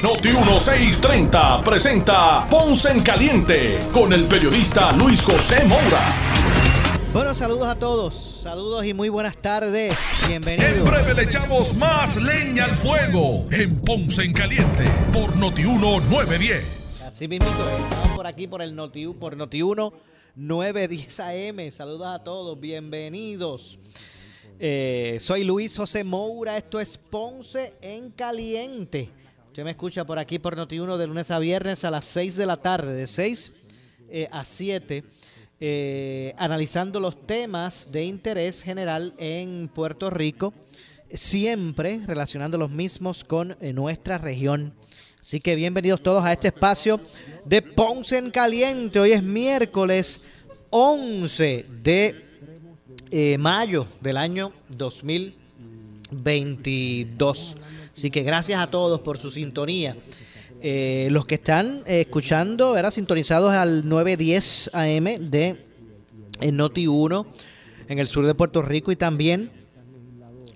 Noti 1630 presenta Ponce en Caliente con el periodista Luis José Moura. Bueno, saludos a todos, saludos y muy buenas tardes. Bienvenidos. En breve le echamos más leña al fuego en Ponce en Caliente por Noti 910. Así mismo, estamos por aquí por el Noti, por Noti 910 AM. Saludos a todos, bienvenidos. Eh, soy Luis José Moura, esto es Ponce en Caliente. Usted me escucha por aquí por Noti1 de lunes a viernes a las 6 de la tarde, de 6 eh, a 7, eh, analizando los temas de interés general en Puerto Rico, siempre relacionando los mismos con eh, nuestra región. Así que bienvenidos todos a este espacio de Ponce en Caliente. Hoy es miércoles 11 de mayo del año 2022. Así que gracias a todos por su sintonía. Eh, los que están eh, escuchando, ¿verdad? sintonizados al 910 AM de Noti 1 en el sur de Puerto Rico y también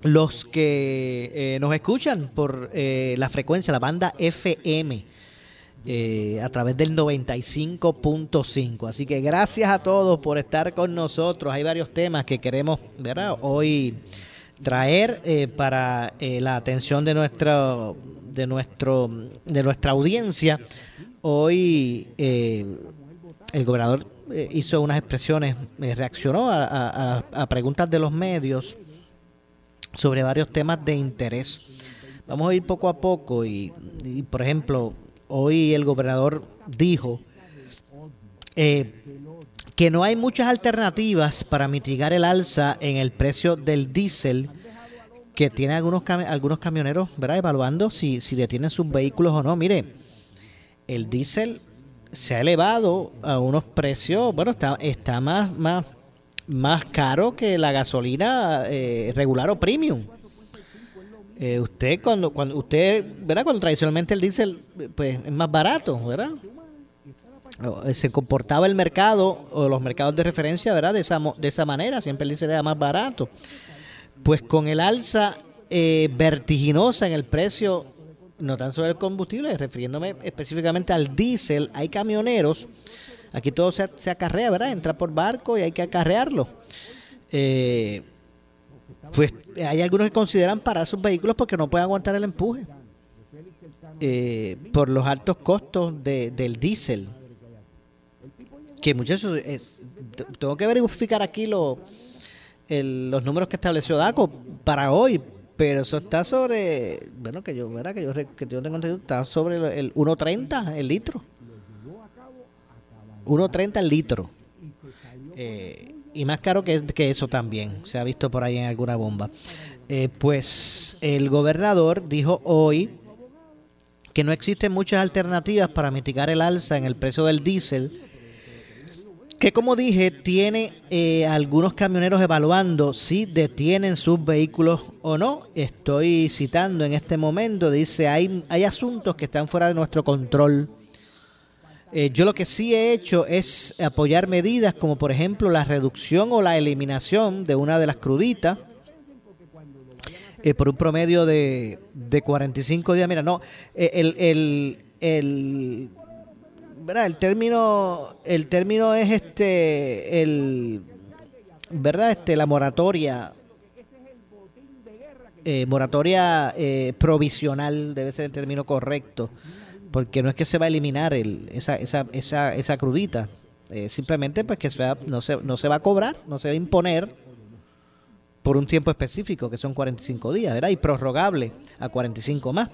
los que eh, nos escuchan por la frecuencia, la banda FM. a través del 95.5. Así que gracias a todos por estar con nosotros. Hay varios temas que queremos ¿verdad? hoy traer eh, para eh, la atención de nuestra de nuestro de nuestra audiencia. Hoy eh, el gobernador hizo unas expresiones reaccionó a, preguntas de los medios sobre varios temas de interés. Vamos a ir poco a poco y, y por ejemplo hoy el gobernador dijo que no hay muchas alternativas para mitigar el alza en el precio del diésel que tiene algunos algunos camioneros, ¿verdad? Evaluando si, si detienen sus vehículos o no. Mire, el diésel se ha elevado a unos precios, bueno, está, está más, más, más caro que la gasolina eh, regular o premium. Eh, usted cuando cuando usted, ¿verdad? Cuando tradicionalmente el diésel pues es más barato, ¿verdad? Eh, se comportaba el mercado o los mercados de referencia, ¿verdad? De esa, de esa manera, siempre el era más barato. Pues con el alza eh, vertiginosa en el precio, no tan solo del combustible, refiriéndome específicamente al diésel, hay camioneros, aquí todo se, se, acarrea, ¿verdad? Entra por barco y hay que acarrearlo. Eh, pues hay algunos que consideran parar sus vehículos porque no pueden aguantar el empuje. por los altos costos del diésel que muchachos, tengo que verificar aquí los los números que estableció DACO para hoy, pero eso está sobre, bueno, que yo, ¿verdad? Que yo, que yo tengo entendido, está sobre el 1.30 el litro. 1.30 el litro. Eh, y más caro que, que eso también, se ha visto por ahí en alguna bomba. Eh, pues el gobernador dijo hoy que no existen muchas alternativas para mitigar el alza en el precio del diésel que como dije, tiene eh, algunos camioneros evaluando si detienen sus vehículos o no. Estoy citando en este momento, dice, hay, hay asuntos que están fuera de nuestro control. Eh, yo lo que sí he hecho es apoyar medidas como por ejemplo la reducción o la eliminación de una de las cruditas eh, por un promedio de, de 45 días. Mira, no, el, el, el el término, el término es este, el, ¿verdad? Este, la moratoria, eh, moratoria eh, provisional debe ser el término correcto, porque no es que se va a eliminar el, esa, esa, esa, esa crudita, eh, simplemente pues que se no, se, no se va a cobrar, no se va a imponer por un tiempo específico, que son 45 días, ¿verdad? Y prorrogable a 45 más,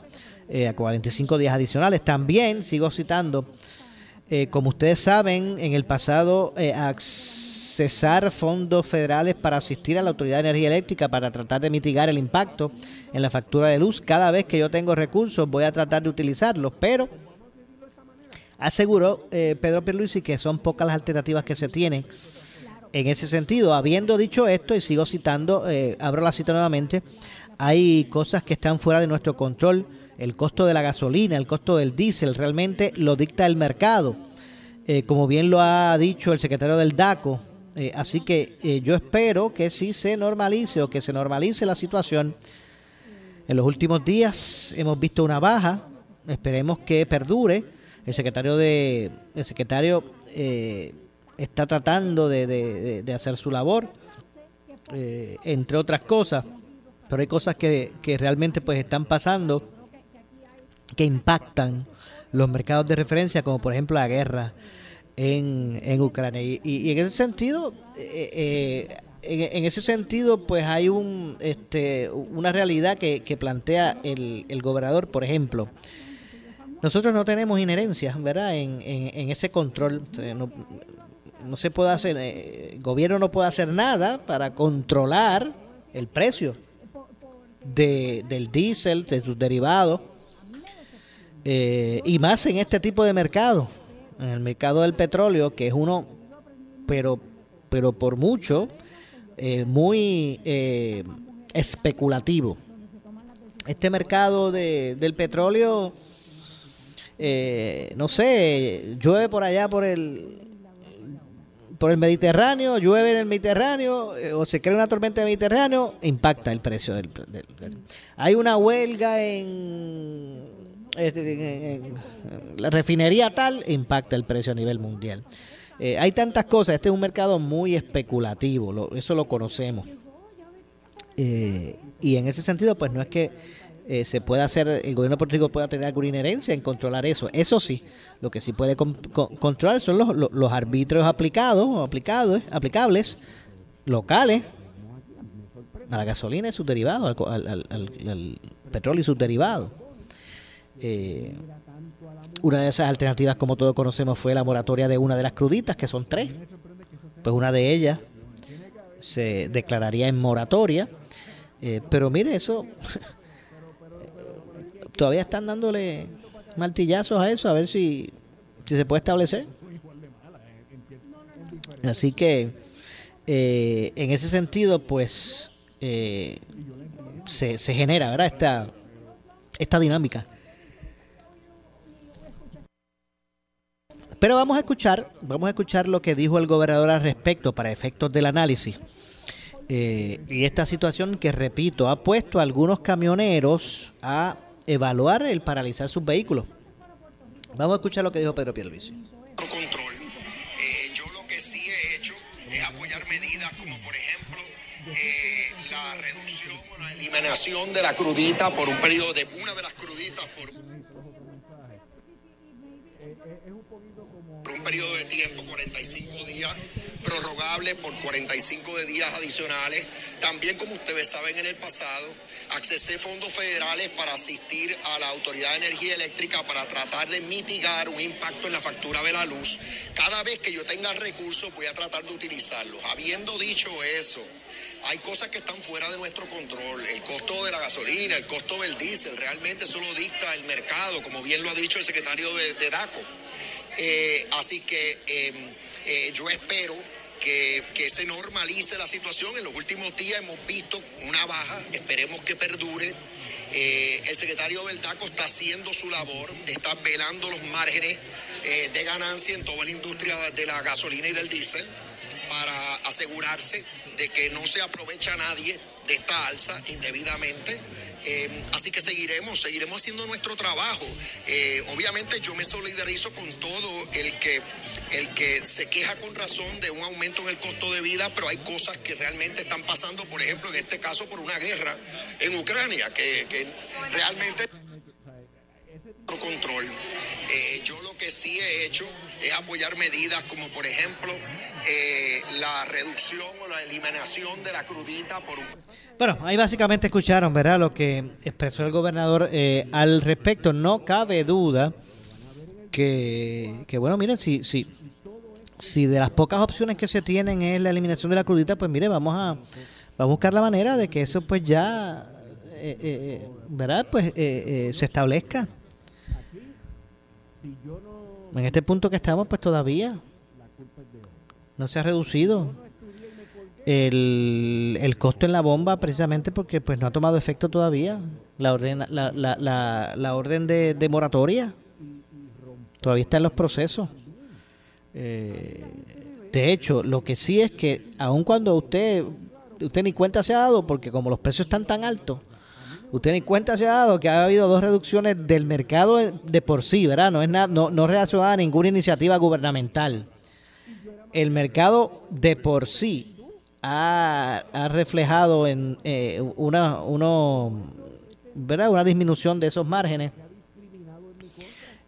a 45 días adicionales. También sigo citando eh, como ustedes saben, en el pasado eh, accesar fondos federales para asistir a la Autoridad de Energía Eléctrica para tratar de mitigar el impacto en la factura de luz. Cada vez que yo tengo recursos voy a tratar de utilizarlos, pero Aseguró eh, Pedro Pierluisi que son pocas las alternativas que se tienen en ese sentido. Habiendo dicho esto, y sigo citando, eh, abro la cita nuevamente, hay cosas que están fuera de nuestro control. El costo de la gasolina, el costo del diésel, realmente lo dicta el mercado. Eh, como bien lo ha dicho el secretario del DACO. Eh, así que eh, yo espero que sí se normalice o que se normalice la situación. En los últimos días hemos visto una baja, esperemos que perdure. El secretario de el secretario está tratando de, hacer su labor, entre otras cosas, pero hay cosas que, que realmente pues están pasando que impactan los mercados de referencia, como por ejemplo la guerra en, en Ucrania. Y, en ese sentido, eh, eh, en, ese sentido, pues hay un, este, una realidad que, plantea el, el, gobernador, por ejemplo. Nosotros no tenemos inherencia, ¿verdad?, en, en, ese control. No, no se puede hacer, eh, el gobierno no puede hacer nada para controlar el precio de, del diésel, de sus derivados, y más en este tipo de mercado en el mercado del petróleo, que es uno, pero, pero por mucho, eh, muy eh, especulativo. Este mercado de, del petróleo, eh, no sé, llueve por allá por el por el Mediterráneo, llueve en el Mediterráneo o se crea una tormenta en el Mediterráneo, impacta el precio del, hay una huelga en la refinería tal impacta el precio a nivel mundial. Eh, hay tantas cosas, este es un mercado muy especulativo, eso lo conocemos. Eh, y en ese sentido, pues no es que eh, se pueda hacer, el gobierno de pueda tener alguna inherencia en controlar eso. Eso sí, lo que sí puede controlar son los, los, arbitrios aplicados, aplicados, aplicables, locales, a la gasolina y sus derivados, al petróleo y sus derivados. Eh, una de esas alternativas, como todos conocemos, fue la moratoria de una de las cruditas, que son tres. Pues una de ellas se declararía en moratoria. Eh, pero mire, eso todavía están dándole martillazos a eso, a ver si, si se puede establecer. Así que, eh, en ese sentido, pues se, se genera ¿verdad? Esta, esta dinámica Pero vamos a escuchar, vamos a escuchar lo que dijo el gobernador al respecto para efectos del análisis. Eh, y esta situación que, repito, ha puesto a algunos camioneros a evaluar el paralizar sus vehículos. Vamos a escuchar lo que dijo Pedro Pierluisi. Control. Eh, yo lo que sí he hecho es apoyar medidas como, por ejemplo, eh, la reducción o la eliminación de la crudita por un periodo de una de las cruditas por un periodo de tiempo, 45 días, prorrogable por 45 de días adicionales. También, como ustedes saben, en el pasado, accesé fondos federales para asistir a la Autoridad de Energía Eléctrica para tratar de mitigar un impacto en la factura de la luz. Cada vez que yo tenga recursos, voy a tratar de utilizarlos. Habiendo dicho eso, hay cosas que están fuera de nuestro control. El costo de la gasolina, el costo del diésel, realmente eso lo dicta el mercado, como bien lo ha dicho el secretario de, DACO. Eh, así que em, eh, yo espero que, se normalice la situación. En los últimos días hemos visto una baja, esperemos que perdure. Eh, el secretario del DACO está haciendo su labor, está velando los márgenes de ganancia en toda la industria de la gasolina y del diésel para asegurarse de que no se aprovecha nadie de esta alza indebidamente. Eh, así que seguiremos, seguiremos haciendo nuestro trabajo. Eh, obviamente yo me solidarizo con todo el que, el que se queja con razón de un aumento en el costo de vida, pero hay cosas que realmente están pasando, por ejemplo, en este caso por una guerra en Ucrania, que, que realmente control. Eh, yo lo que sí he hecho es apoyar medidas como por ejemplo la reducción o la eliminación de la crudita por un bueno, ahí básicamente escucharon, ¿verdad? Lo que expresó el gobernador eh, al respecto. No cabe duda que, que bueno, miren, si, si, si de las pocas opciones que se tienen es la eliminación de la crudita, pues mire, vamos a, a buscar la manera de que eso pues ya, eh, eh, ¿verdad? Pues se establezca. Si yo no En este punto que estamos, pues todavía no se ha reducido el, el costo en la bomba precisamente porque pues no ha tomado efecto todavía la orden, la, la, la, orden de, de, moratoria. Todavía está en los procesos. Eh, de hecho, lo que sí es que aun cuando usted, usted ni cuenta se ha dado, porque como los precios están tan altos, usted ni cuenta se ha dado que ha habido dos reducciones del mercado de por sí, ¿verdad? No es nada, no, no relacionada a ninguna iniciativa gubernamental. El mercado de por sí ha, ha reflejado en eh, una, uno, ¿verdad? una disminución de esos márgenes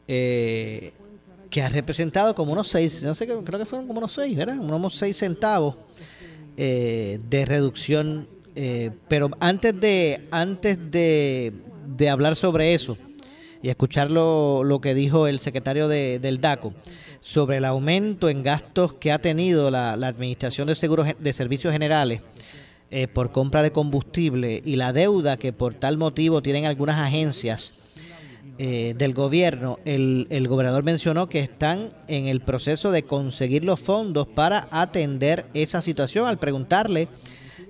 eh, que ha representado como unos seis, no sé, creo que fueron como unos seis, ¿verdad? Unos seis centavos eh, de reducción. Eh, pero antes de antes de, de, hablar sobre eso y escuchar lo, lo que dijo el secretario de, del DACO sobre el aumento en gastos que ha tenido la, Administración de Seguros de Servicios Generales eh, por compra de combustible y la deuda que por tal motivo tienen algunas agencias eh, del gobierno, el, el, gobernador mencionó que están en el proceso de conseguir los fondos para atender esa situación. Al preguntarle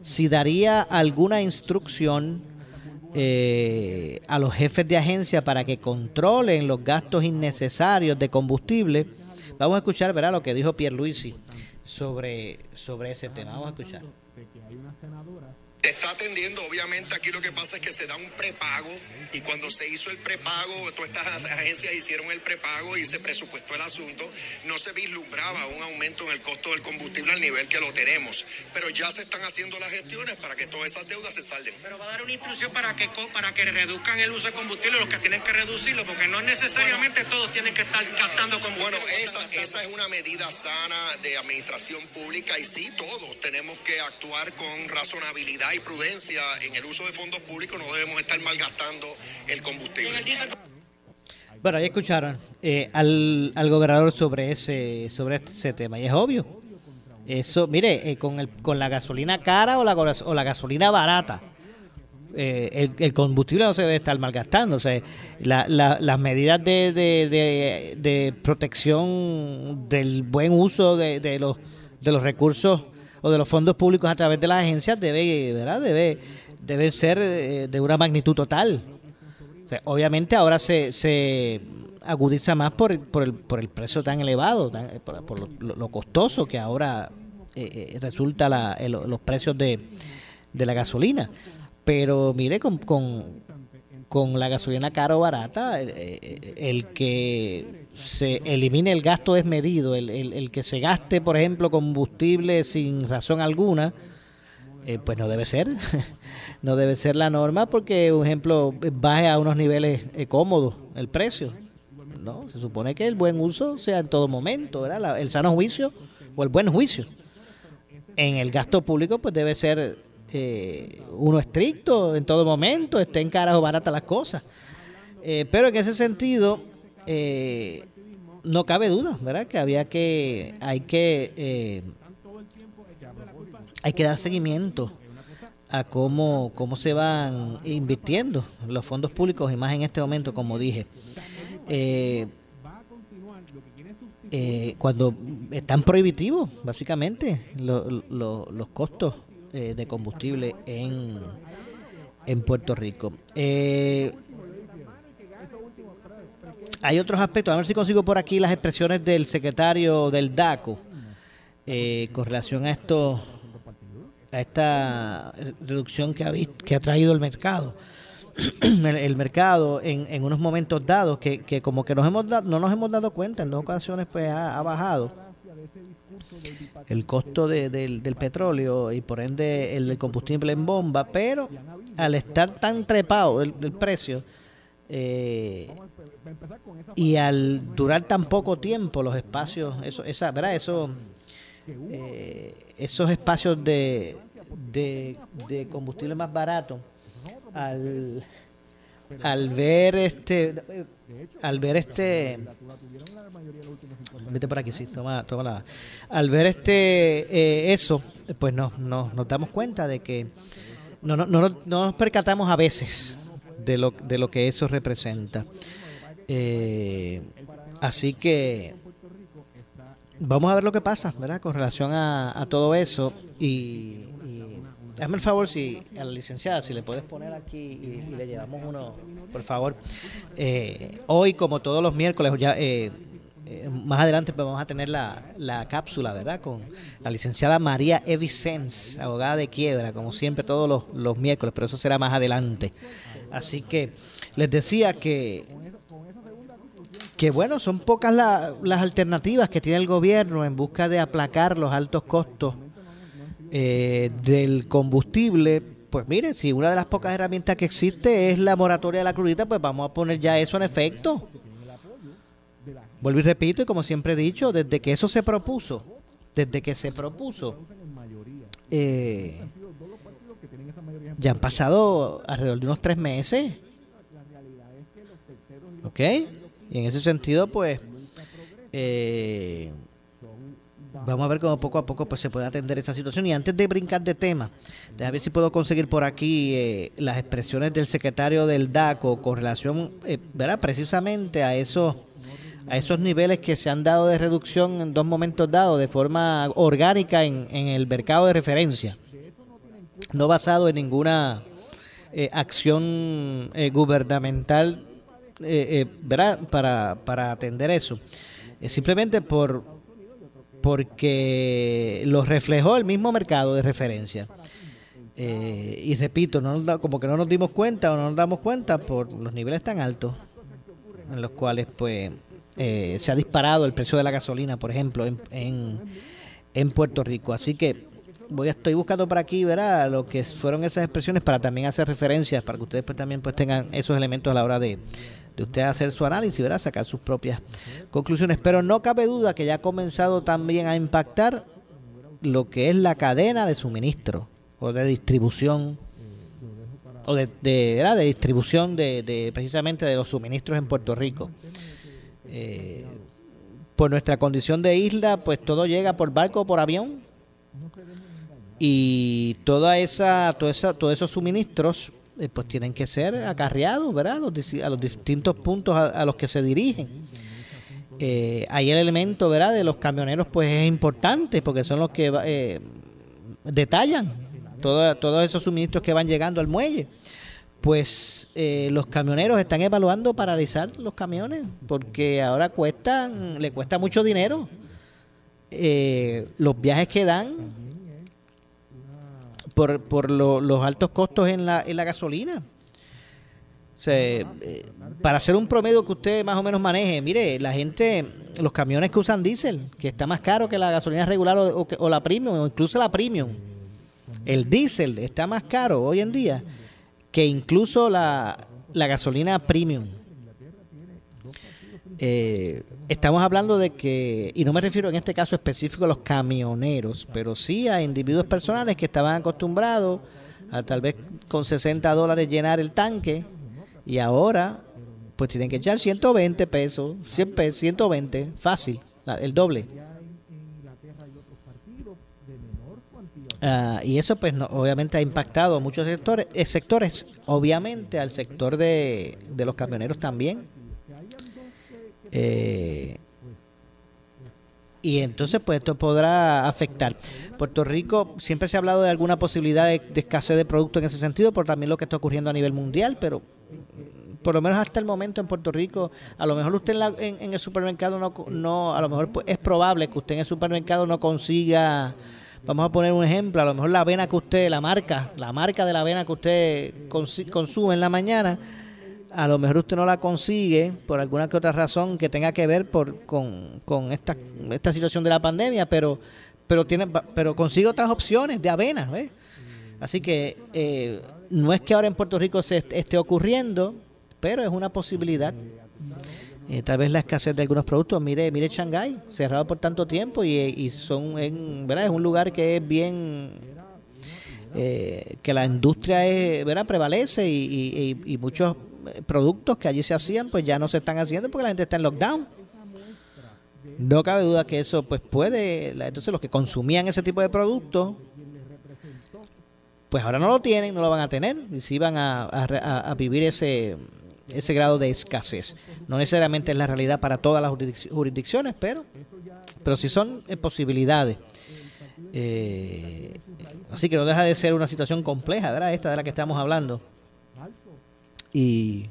si daría alguna instrucción eh, a los jefes de agencia para que controlen los gastos innecesarios de combustible, vamos a escuchar ¿verdad? lo que dijo Pierre Luisi sobre, sobre ese tema. Vamos a escuchar está Obviamente aquí lo que pasa es que se da un prepago y cuando se hizo el prepago, todas estas agencias hicieron el prepago y se presupuestó el asunto, no se vislumbraba un aumento en el costo del combustible al nivel que lo tenemos. Pero ya se están haciendo las gestiones para que todas esas deudas se salden. Pero va a dar una instrucción para que para que reduzcan el uso de combustible los que tienen que reducirlo, porque no necesariamente bueno, todos tienen que estar gastando combustible. Bueno, esa, esa es una medida sana de administración pública y sí, todos tenemos que actuar con razonabilidad y prudencia en el uso de fondos públicos, no debemos estar malgastando el combustible. Bueno, ahí escucharon eh, al, al, gobernador sobre ese sobre ese tema y es obvio. Eso, mire, eh, con, el, con la gasolina cara o la, o la gasolina barata, eh, el, combustible no se debe estar malgastando. O sea, la, la, las medidas de, de, de, de, protección del buen uso de, los, de los recursos o de los fondos públicos a través de las agencias debe, ¿verdad? debe, debe ser eh, de una magnitud total. Obviamente ahora se, se agudiza más por, por, el, por el precio tan elevado, tan, por, lo, costoso que ahora eh, resulta la, el, los precios de, de la gasolina. Pero mire, con, con, con la gasolina cara o barata, el, el, que se elimine el gasto desmedido, el, el, el, que se gaste, por ejemplo, combustible sin razón alguna, eh, pues no debe ser. no debe ser la norma porque, por ejemplo, baje a unos niveles eh, cómodos el precio. No, se supone que el buen uso sea en todo momento, ¿verdad? El sano juicio o el buen juicio. En el gasto público, pues debe ser eh, uno estricto en todo momento, estén caras o baratas las cosas. Eh, pero en ese sentido, eh, no cabe duda, ¿verdad? Que había que, hay que, eh, hay que dar seguimiento a cómo, cómo se van invirtiendo los fondos públicos y más en este momento, como dije. Eh, eh, cuando están prohibitivos, básicamente, lo, los costos eh, de combustible en, en Puerto Rico. Eh, hay otros aspectos, a ver si consigo por aquí las expresiones del secretario del DACO eh, con relación a esto a esta reducción que ha, visto, que ha traído el mercado. el, mercado en, en, unos momentos dados que, que como que nos hemos da, no nos hemos dado cuenta en dos ocasiones pues ha bajado el costo de, del, petróleo y por ende el, combustible en bomba pero al estar tan trepado el, precio eh, y al durar tan poco tiempo los espacios eso esa verdad eh, esos espacios de, de, de combustible más barato al, al ver este al ver este por aquí sí toma, toma la, al ver este eh, eso pues no, no, nos damos cuenta de que no, no, no, no nos percatamos a veces de lo, de lo que eso representa eh, Así que vamos a ver lo que pasa, ¿verdad? Con relación a, todo eso. Y, hazme el favor, si a la licenciada, si le puedes poner aquí y, le llevamos uno, por favor. Eh, hoy, como todos los miércoles, eh, eh, más adelante pues, vamos a tener la, la, cápsula, ¿verdad? Con la licenciada María Evicens, abogada de quiebra, como siempre todos los, los miércoles, pero eso será más adelante. Así que les decía que que bueno, son pocas las alternativas que tiene el gobierno en busca de aplacar los altos costos eh, del combustible. Pues mire, si una de las pocas herramientas que existe es la moratoria de la crudita, pues vamos a poner ya eso en efecto. Vuelvo y repito, y como siempre he dicho, desde que eso se propuso, desde que se propuso, eh, ya han pasado alrededor de unos tres meses. ¿Ok? Y en ese sentido, pues, eh, vamos a ver cómo poco a poco pues, se puede atender esa situación. Y antes de brincar de tema, déjame ver si puedo conseguir por aquí eh, las expresiones del secretario del DACO con relación, eh, ¿verdad? Precisamente a esos, a esos niveles que se han dado de reducción en dos momentos dados de forma orgánica en, en el mercado de referencia, no basado en ninguna acción gubernamental eh, eh Para, para atender eso. simplemente por porque lo reflejó el mismo mercado de referencia. Eh, y repito, no como que no nos dimos cuenta o no nos damos cuenta por los niveles tan altos en los cuales pues eh, se ha disparado el precio de la gasolina, por ejemplo, en, en, en Puerto Rico. Así que voy estoy buscando por aquí, ¿verdad? Lo que fueron esas expresiones para también hacer referencias, para que ustedes pues, también pues tengan esos elementos a la hora de, de usted hacer su análisis, ¿verdad? Sacar sus propias conclusiones. Pero no cabe duda que ya ha comenzado también a impactar lo que es la cadena de suministro o de distribución o de, de, de distribución de, precisamente de los suministros en Puerto Rico. Eh, por nuestra condición de isla, pues todo llega por barco o por avión y toda esa, toda esa, todos esos suministros eh, pues tienen que ser acarreados, ¿verdad? A los, distintos puntos a, los que se dirigen. Eh, ahí el elemento, ¿verdad? De los camioneros, pues es importante porque son los que eh, detallan todos esos suministros que van llegando al muelle. Pues eh, los camioneros están evaluando paralizar los camiones porque ahora cuestan, le cuesta mucho dinero los viajes que dan por, por los altos costos en la, en la gasolina. Eh, para hacer un promedio que usted más o menos maneje, mire, la gente, los camiones que usan diésel, que está más caro que la gasolina regular o, o, la premium, o incluso la premium. El diésel está más caro hoy en día que incluso la, la gasolina premium. Eh, estamos hablando de que, y no me refiero en este caso específico a los camioneros, pero sí a individuos personales que estaban acostumbrados a tal vez con 60 dólares llenar el tanque y ahora pues tienen que echar 120 pesos, 100 pesos 120, fácil, el doble. Ah, y eso pues obviamente ha impactado a muchos sectores, eh, sectores obviamente al sector de, de los camioneros también eh, y entonces, pues esto podrá afectar. Puerto Rico siempre se ha hablado de alguna posibilidad de, escasez de productos en ese sentido, por también lo que está ocurriendo a nivel mundial, pero por lo menos hasta el momento en Puerto Rico, a lo mejor usted en, el supermercado no, no, a lo mejor pues, es probable que usted en el supermercado no consiga, vamos a poner un ejemplo, a lo mejor la avena que usted, la marca, la marca de la avena que usted consume en la mañana, a lo mejor usted no la consigue por alguna que otra razón que tenga que ver por, con, con esta, esta situación de la pandemia, pero pero tiene pero consigue otras opciones de avena, ¿ves? Así que eh, no es que ahora en Puerto Rico se esté ocurriendo, pero es una posibilidad. Eh, tal vez la escasez de algunos productos. Mire, mire Shanghái, cerrado por tanto tiempo y, y son, en, ¿verdad? Es un lugar que es bien, eh, que la industria es, ¿verdad? prevalece y, y, y, muchos productos que allí se hacían, pues ya no se están haciendo porque la gente está en lockdown. No cabe duda que eso pues puede, entonces los que consumían ese tipo de productos, pues ahora no lo tienen, no lo van a tener, y si van a, vivir ese, ese grado de escasez. No necesariamente es la realidad para todas las jurisdicciones, pero, pero sí son eh, posibilidades. Eh, así que no deja de ser una situación compleja, ¿verdad? Esta de la que estamos hablando. Y,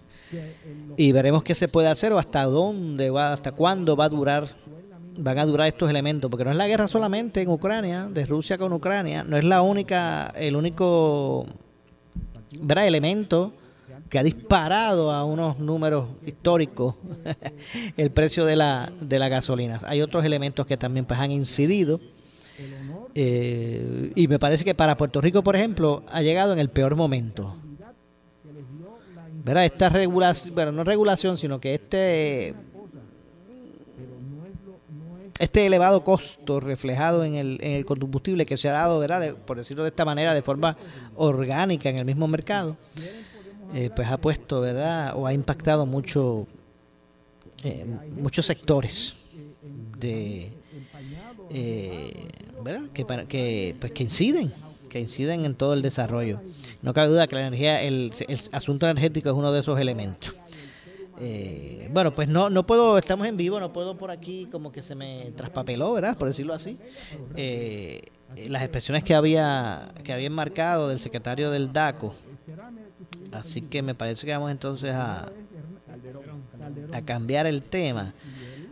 y veremos qué se puede hacer o hasta dónde va, hasta cuándo va a durar van a durar estos elementos, porque no es la guerra solamente en Ucrania, de Rusia con Ucrania, no es la única, el único elemento que ha disparado a unos números históricos el precio de la, de la gasolina. Hay otros elementos que también pues, han incidido. Eh, y me parece que para Puerto Rico, por ejemplo, ha llegado en el peor momento. ¿Verdad? Esta regulación, bueno, no regulación, sino que este este elevado costo reflejado en el, en el combustible que se ha dado, ¿verdad? por decirlo de esta manera, de forma orgánica en el mismo mercado, eh, pues ha puesto, ¿verdad? O ha impactado mucho, eh, muchos sectores de, eh, ¿verdad? Que, pues que inciden que inciden en todo el desarrollo. No cabe duda que la energía, el, el asunto energético es uno de esos elementos. Eh, bueno, pues no, no puedo, estamos en vivo, no puedo por aquí como que se me traspapeló, ¿verdad? Por decirlo así. Eh, las expresiones que había que había enmarcado del secretario del DACO. Así que me parece que vamos entonces a, a cambiar el tema,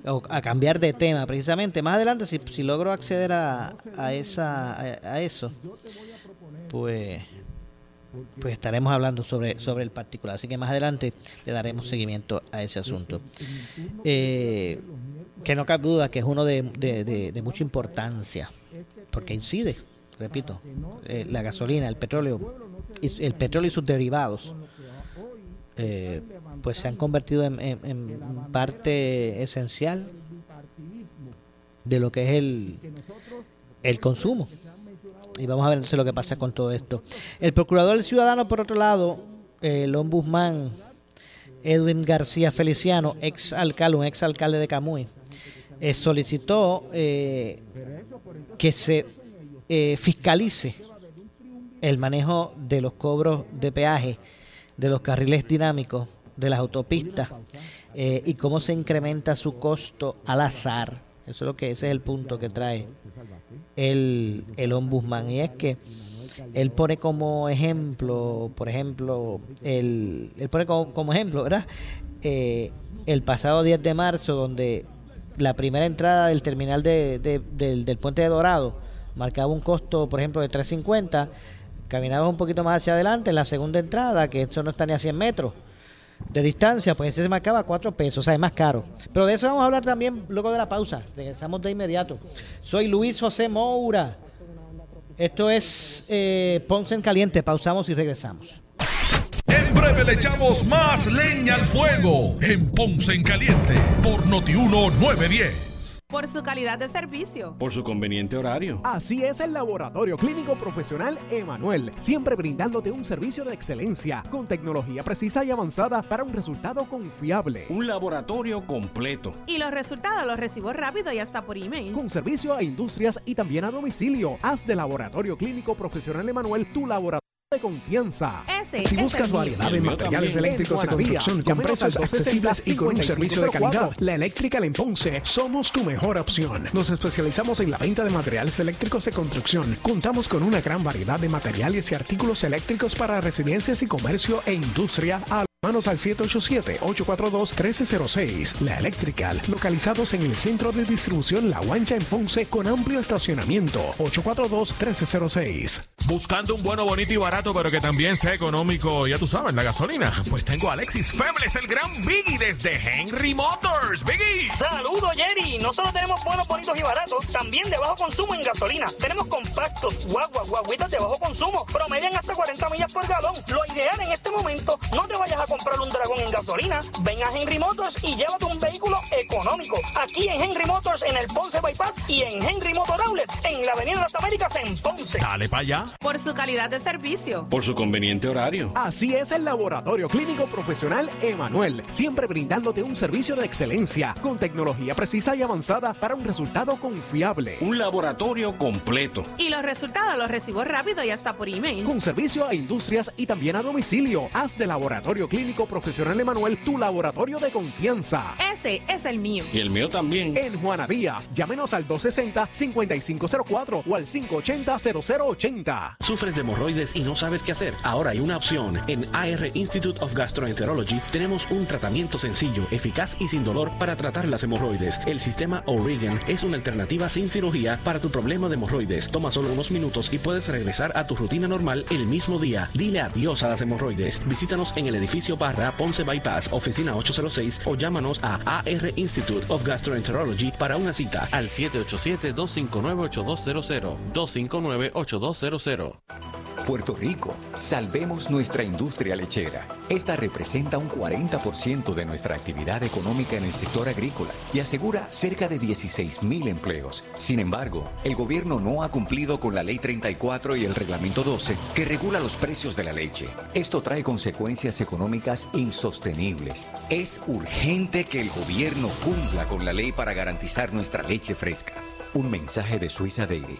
o a cambiar de tema precisamente. Más adelante, si, si logro acceder a, a, esa, a eso, pues pues estaremos hablando sobre, sobre el particular. Así que más adelante le daremos seguimiento a ese asunto. Eh, que no cabe duda que es uno de, de, mucha importancia, porque incide, repito, eh, la gasolina, el petróleo, el petróleo y sus derivados, eh, pues se han convertido en, en parte esencial de lo que es el, el consumo y vamos a ver entonces lo que pasa con todo esto. El procurador del ciudadano, por otro lado, el ombudsman Edwin García Feliciano, ex alcalde, un ex alcalde de Camuy, eh, solicitó eh, que se eh, fiscalice el manejo de los cobros de peaje de los carriles dinámicos de las autopistas y cómo se incrementa su costo al azar. Eso es lo que ese es el punto que trae el, el ombudsman y es que él pone como ejemplo, por ejemplo, el, él pone como, ejemplo, ¿verdad? Eh, el pasado 10 de marzo, donde la primera entrada del terminal de, del, del, puente de Dorado marcaba un costo, por ejemplo, de 3.50, caminaba un poquito más hacia adelante, en la segunda entrada, que eso no está ni a 100 metros, de distancia, pues ese se marcaba 4 pesos, o sea, es más caro. Pero de eso vamos a hablar también luego de la pausa. Regresamos de inmediato. Soy Luis José Moura. Esto es eh, Ponce en Caliente. Pausamos y regresamos. En breve le echamos más leña al fuego en Ponce en Caliente por Notiuno 910. Por su calidad de servicio. Por su conveniente horario. Así es el Laboratorio Clínico Profesional Emanuel, siempre brindándote un servicio de excelencia, con tecnología precisa y avanzada para un resultado confiable. Un laboratorio completo. Y los resultados los recibo rápido y hasta por email. Con servicio a industrias y también a domicilio. Haz de Laboratorio Clínico Profesional Emanuel tu laboratorio de confianza. si buscas variedad de materiales eléctricos de construcción con precios accesibles y con un servicio de calidad, la Eléctrica en Ponce somos tu mejor opción. Nos especializamos en la venta de materiales eléctricos de construcción. Contamos con una gran variedad de materiales y artículos eléctricos para residencias y comercio e industria Manos al 787-842-1306. La Electrical, localizados en el centro de distribución La Guancha en Ponce con amplio estacionamiento. 842-1306. Buscando un bueno, bonito y barato, pero que también sea económico, ya tú sabes, la gasolina. Pues tengo a Alexis Febles, el gran Biggie desde Henry Motors. Biggie. Saludos, Jerry. No solo tenemos buenos, bonitos y baratos, también de bajo consumo en gasolina. Tenemos compactos, guaguas, guaguitas de bajo consumo, promedian hasta 40 millas por galón. Lo ideal en este momento, no te vayas a comprar un dragón en gasolina, ven a Henry Motors y llévate un vehículo económico. Aquí en Henry Motors en el Ponce Bypass y en Henry Motor Outlet en la Avenida de las Américas en Ponce. Dale para allá. Por su calidad de servicio. Por su conveniente horario. Así es el Laboratorio Clínico Profesional Emanuel, siempre brindándote un servicio de excelencia con tecnología precisa y avanzada para un resultado confiable. Un laboratorio completo. Y los resultados los recibo rápido y hasta por email. Con servicio a industrias y también a domicilio. domicilio. Haz de Laboratorio Clínico Profesional Emanuel tu laboratorio de confianza. Ese es el mío. Y el mío también. En Juana Díaz, llámenos al 260-5504 o al 580-0080. ¿Sufres de hemorroides y no sabes qué hacer? Ahora hay una opción. En AR Institute of Gastroenterology tenemos un tratamiento sencillo, eficaz y sin dolor para tratar las hemorroides. El sistema O'Regan es una alternativa sin cirugía para tu problema de hemorroides. Toma solo unos minutos y puedes regresar a tu rutina normal el mismo día. Dile adiós a las hemorroides. Visítanos en el edificio Barra Ponce Bypass, oficina 806 o llámanos a AR Institute of Gastroenterology para una cita al 787-259-8200. 259-8200. Puerto Rico, salvemos nuestra industria lechera. Esta representa un 40% de nuestra actividad económica en el sector agrícola y asegura cerca de 16 mil empleos. Sin embargo, el gobierno no ha cumplido con la Ley 34 y el Reglamento 12 que regula los precios de la leche. Esto trae consecuencias económicas insostenibles. Es urgente que el gobierno cumpla con la ley para garantizar nuestra leche fresca. Un mensaje de Suiza Dairy.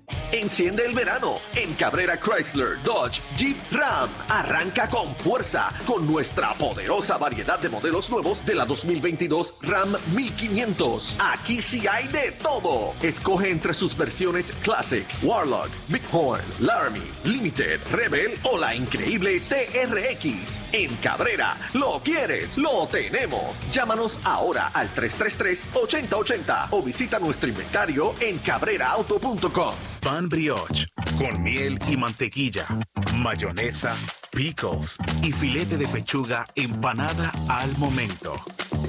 Enciende el verano en Cabrera Chrysler, Dodge, Jeep, Ram. Arranca con fuerza con nuestra poderosa variedad de modelos nuevos de la 2022 Ram 1500. Aquí sí hay de todo. Escoge entre sus versiones Classic, Warlock, Bighorn, Laramie, Limited, Rebel o la increíble TRX. En Cabrera, lo quieres, lo tenemos. Llámanos ahora al 333-8080 o visita nuestro inventario en cabreraauto.com. Pan brioche con miel y mantequilla, mayonesa, pickles y filete de pechuga empanada al momento.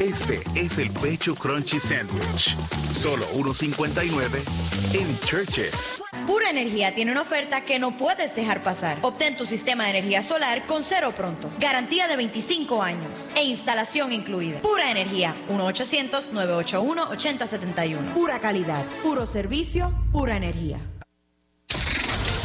Este es el Pecho Crunchy Sandwich. Solo 1.59 en Churches. Pura Energía tiene una oferta que no puedes dejar pasar. Obtén tu sistema de energía solar con cero pronto. Garantía de 25 años e instalación incluida. Pura Energía. 1-800-981-8071. Pura calidad, puro servicio, pura energía.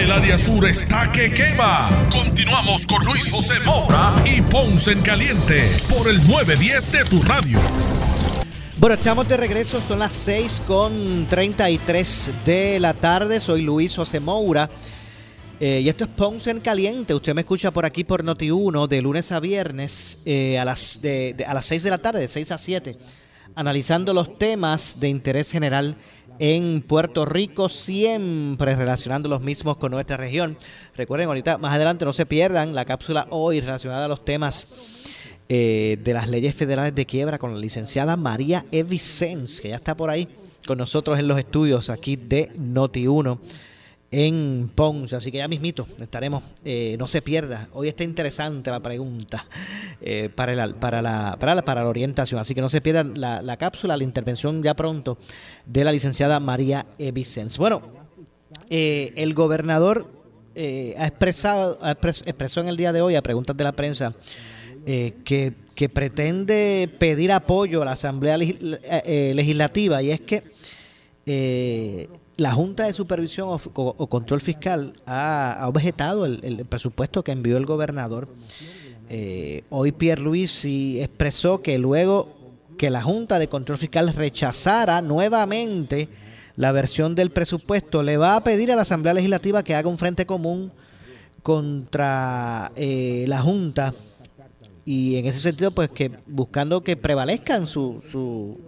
El área sur está que quema. Continuamos con Luis José Moura y Ponce en Caliente por el 910 de tu radio. Bueno, estamos de regreso, son las 6 con 33 de la tarde. Soy Luis José Moura. Eh, y esto es Ponce en Caliente. Usted me escucha por aquí por Noti1 de lunes a viernes eh, a, las, a las 6 de la tarde, de 6 a 7, analizando los temas de interés general en Puerto Rico, siempre relacionando los mismos con nuestra región. Recuerden, ahorita más adelante no se pierdan la cápsula hoy relacionada a los temas eh, de las leyes federales de quiebra con la licenciada María E. Vicens, que ya está por ahí con nosotros en los estudios aquí de Noti1 en Ponce. Así que ya mismito estaremos, eh, no se pierda. Hoy está interesante la pregunta eh, para, la, para, la, para, la, para la orientación. Así que no se pierda la, la cápsula, la intervención ya pronto de la licenciada María E. Vicens. Bueno, eh, el gobernador ha expresado, ha expres, expresó en el día de hoy a preguntas de la prensa que, que, pretende pedir apoyo a la Asamblea Legislativa y es que la Junta de Supervisión o, Control Fiscal ha, objetado el, el, presupuesto que envió el gobernador. Eh, hoy Pierre Luis expresó que luego que la Junta de Control Fiscal rechazara nuevamente la versión del presupuesto, le va a pedir a la Asamblea Legislativa que haga un frente común contra eh, la Junta y en ese sentido pues que buscando que prevalezcan su, su,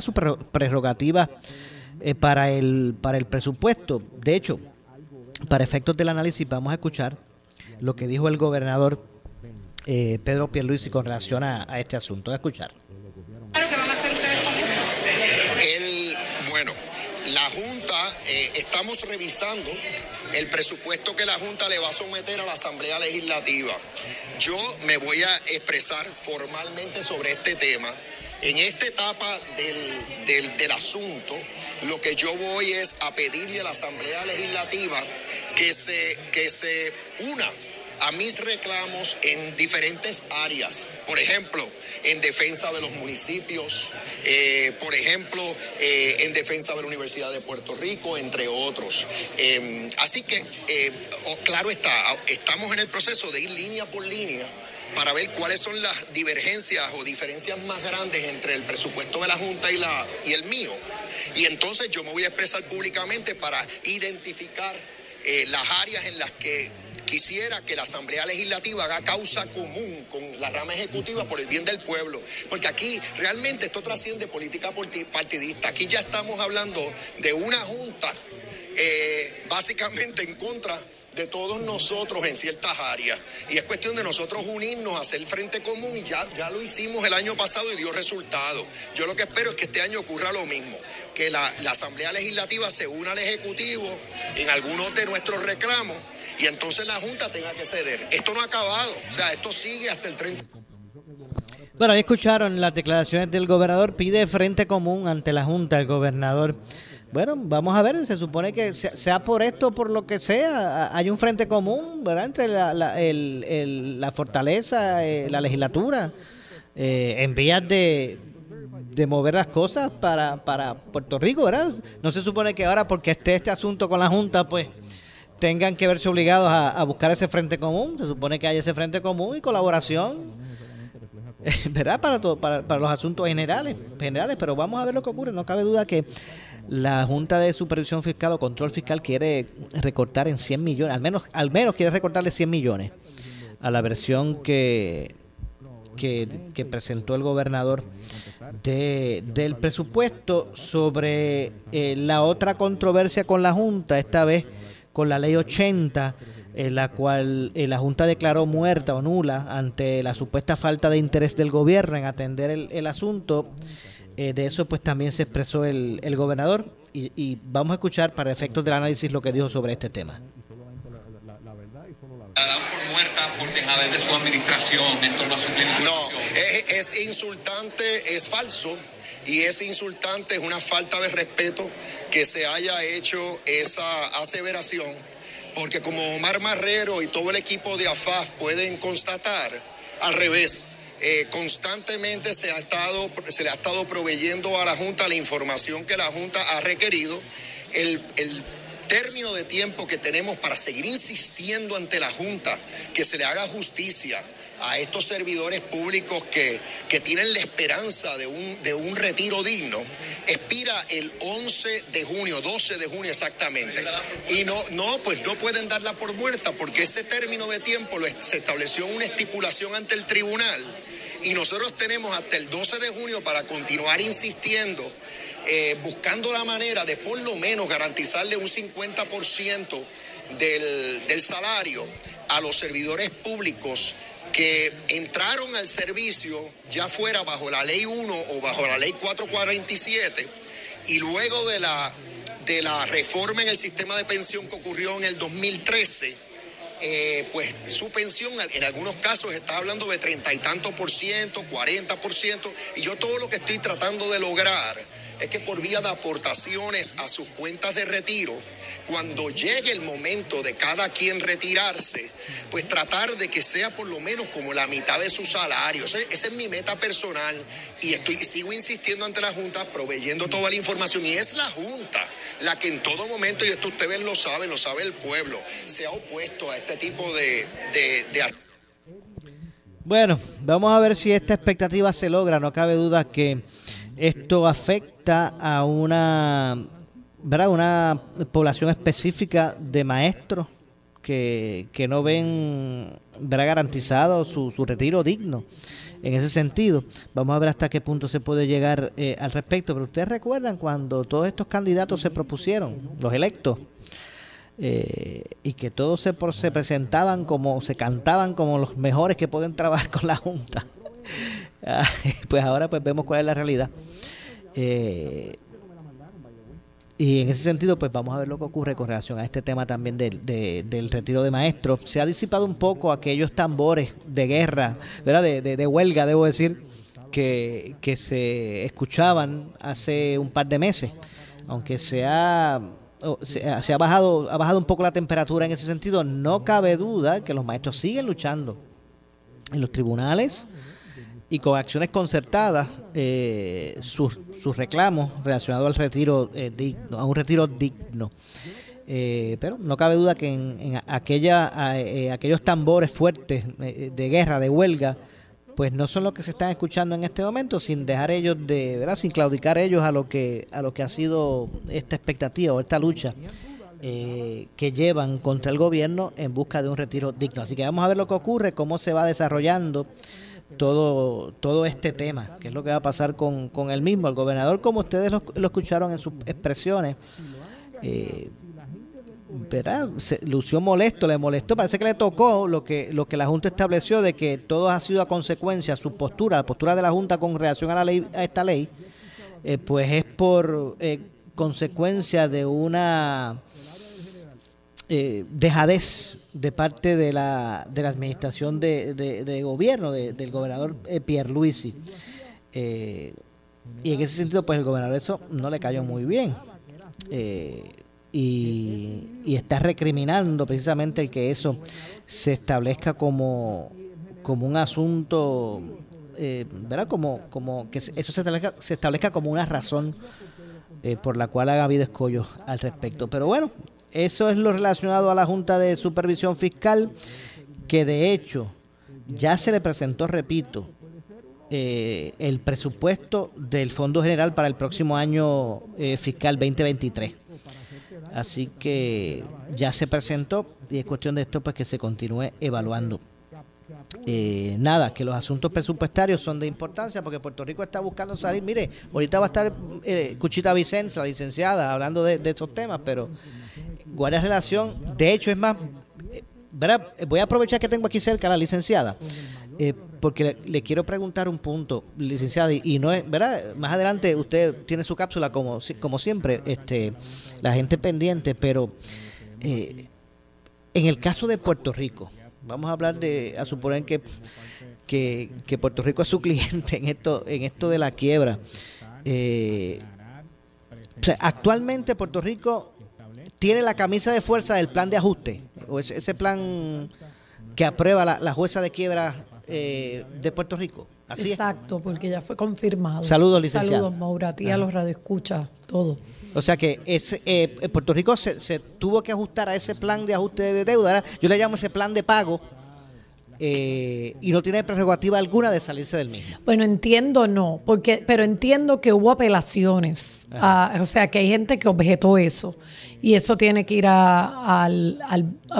su prerrogativa eh, para, el, para el presupuesto. De hecho, para efectos del análisis vamos a escuchar lo que dijo el gobernador eh, Pedro Pierluisi con relación a, este asunto. A escuchar. bueno, la Junta, eh, estamos revisando el presupuesto que la Junta le va a someter a la Asamblea Legislativa. Yo me voy a expresar formalmente sobre este tema. En esta etapa del, del, asunto, lo que yo voy es a pedirle a la Asamblea Legislativa que se, que se una a mis reclamos en diferentes áreas. Por ejemplo, en defensa de los municipios, eh, por ejemplo, eh, en defensa de la Universidad de Puerto Rico, entre otros. Em, así que, eh, claro está, estamos en el proceso de ir línea por línea para ver cuáles son las divergencias o diferencias más grandes entre el presupuesto de la Junta y, la, y el mío. Y entonces yo me voy a expresar públicamente para identificar las áreas en las que quisiera que la Asamblea Legislativa haga causa común con la rama ejecutiva por el bien del pueblo, porque aquí realmente esto trasciende política partidista. Aquí ya estamos hablando de una junta eh, básicamente en contra de todos nosotros en ciertas áreas. Y es cuestión de nosotros unirnos, hacer frente común y ya, ya lo hicimos el año pasado y dio resultado. Yo lo que espero es que este año ocurra lo mismo, que la, la Asamblea Legislativa se una al Ejecutivo en algunos de nuestros reclamos y entonces la Junta tenga que ceder. Esto no ha acabado, o sea, esto sigue hasta el 30. Bueno, ahí escucharon las declaraciones del gobernador, pide frente común ante la Junta el gobernador. Bueno, vamos a ver, se supone que sea por esto, por lo que sea, hay un frente común, ¿verdad? Entre la, la, el, la fortaleza, eh, la legislatura, eh, en vías de, de mover las cosas para, para Puerto Rico, ¿verdad? No se supone que ahora porque esté este asunto con la Junta, pues tengan que verse obligados a, buscar ese frente común. Se supone que hay ese frente común y colaboración, ¿verdad? Para, todo, para, los asuntos generales, generales. Pero vamos a ver lo que ocurre. No cabe duda que la Junta de Supervisión Fiscal o Control Fiscal quiere recortar en 100 millones, al menos, al menos quiere recortarle 100 millones a la versión que, que, presentó el gobernador de, del presupuesto sobre eh, la otra controversia con la Junta, esta vez con la ley 80, en la cual eh, la Junta declaró muerta o nula ante la supuesta falta de interés del gobierno en atender el, asunto. Eh, de eso pues también se expresó el, el gobernador y, vamos a escuchar para efectos del análisis lo que dijo sobre este tema. No, es, es insultante, es falso y es insultante, es una falta de respeto que se haya hecho esa aseveración, porque como Omar Marrero y todo el equipo de AFAF pueden constatar, al revés, eh, constantemente se, ha estado, se le ha estado proveyendo a la Junta la información que la Junta ha requerido. El, el término de tiempo que tenemos para seguir insistiendo ante la Junta que se le haga justicia a estos servidores públicos que, que tienen la esperanza de un, de un retiro digno, expira el 11 de junio, 12 de junio exactamente. Y no, no, pues no pueden darla por muerta porque ese término de tiempo lo, se estableció una estipulación ante el tribunal y nosotros tenemos hasta el 12 de junio para continuar insistiendo, eh, buscando la manera de por lo menos garantizarle un 50% del, del salario a los servidores públicos que entraron al servicio, ya fuera bajo la ley 1 o bajo la ley 447, y luego de la, de la reforma en el sistema de pensión que ocurrió en el 2013, eh, pues su pensión en algunos casos está hablando de treinta y tantos por ciento, 40 por ciento, y yo todo lo que estoy tratando de lograr es que por vía de aportaciones a sus cuentas de retiro, cuando llegue el momento de cada quien retirarse, pues tratar de que sea por lo menos como la mitad de su salario. Esa, es mi meta personal y estoy sigo insistiendo ante la Junta, proveyendo toda la información y es la Junta la que en todo momento, y esto ustedes lo saben, lo sabe el pueblo, se ha opuesto a este tipo de... de, bueno, vamos a ver si esta expectativa se logra. No cabe duda que esto afecta a una ¿verdad? una población específica de maestros que, que no ven verá garantizado su, su retiro digno en ese sentido. Vamos a ver hasta qué punto se puede llegar eh, al respecto. Pero ustedes recuerdan cuando todos estos candidatos se propusieron, los electos, eh, y que todos se, se presentaban como, se cantaban como los mejores que pueden trabajar con la Junta. pues ahora pues vemos cuál es la realidad. Eh, y en ese sentido, pues vamos a ver lo que ocurre con relación a este tema también del, del retiro de maestros. Se ha disipado un poco aquellos tambores de guerra, ¿verdad? De, de, huelga, debo decir, que, que, se escuchaban hace un par de meses. Aunque se ha, se ha, bajado, ha bajado un poco la temperatura en ese sentido, no cabe duda que los maestros siguen luchando en los tribunales y con acciones concertadas eh, sus, sus, reclamos relacionados al retiro eh, digno, a un retiro digno. Eh, pero no cabe duda que en, aquella, aquellos tambores fuertes de guerra, de huelga, pues no son los que se están escuchando en este momento, sin dejar ellos de, ¿verdad? sin claudicar ellos a lo que a lo que ha sido esta expectativa o esta lucha que llevan contra el gobierno en busca de un retiro digno. Así que vamos a ver lo que ocurre, cómo se va desarrollando todo, todo este tema, qué es lo que va a pasar con, con el mismo. El gobernador, como ustedes lo, escucharon en sus expresiones, eh, ¿verdad? Se lució molesto, le molestó, parece que le tocó lo que, lo que la Junta estableció de que todo ha sido a consecuencia, su postura, la postura de la Junta con relación a la ley, a esta ley, eh, pues es por eh, consecuencia de una eh, dejadez de parte de la, de la administración de, gobierno del gobernador eh, Pierre Luisi. Eh, y en ese sentido, pues el gobernador eso no le cayó muy bien. Eh, y, está recriminando precisamente el que eso se establezca como, como un asunto, ¿verdad? Como, como que eso se establezca, se establezca como una razón por la cual haga habido escollos al respecto. Pero bueno, eso es lo relacionado a la Junta de Supervisión Fiscal, que de hecho ya se le presentó, repito, eh, el presupuesto del Fondo General para el próximo año eh, fiscal 2023. Así que ya se presentó y es cuestión de esto pues que se continúe evaluando. Eh, nada, que los asuntos presupuestarios son de importancia porque Puerto Rico está buscando salir. Mire, ahorita va a estar Cuchita Vicens, la licenciada, hablando de, de estos temas, pero guarda relación. De hecho, es más, eh, ¿verdad? voy a aprovechar que tengo aquí cerca a la licenciada. Eh, porque le, quiero preguntar un punto, licenciada, y, no es, ¿verdad? Más adelante usted tiene su cápsula como, como siempre, este, la gente pendiente, pero eh, en el caso de Puerto Rico, vamos a hablar de, a suponer que, que, que Puerto Rico es su cliente en esto, en esto de la quiebra. actualmente Puerto Rico tiene la camisa de fuerza del plan de ajuste, o ese, plan que aprueba la, jueza de quiebra eh, de Puerto Rico. Así Exacto, porque ya fue confirmado. Saludos, licenciado. Saludos, Maura, a ti, a los radioescuchas, todo. O sea que ese, eh, Puerto Rico se, tuvo que ajustar a ese plan de ajuste de deuda. Yo le llamo ese plan de pago. Eh, y no tiene prerrogativa alguna de salirse del mismo. Bueno, entiendo no, porque pero entiendo que hubo apelaciones, o sea, que hay gente que objetó eso y eso tiene que ir a, al,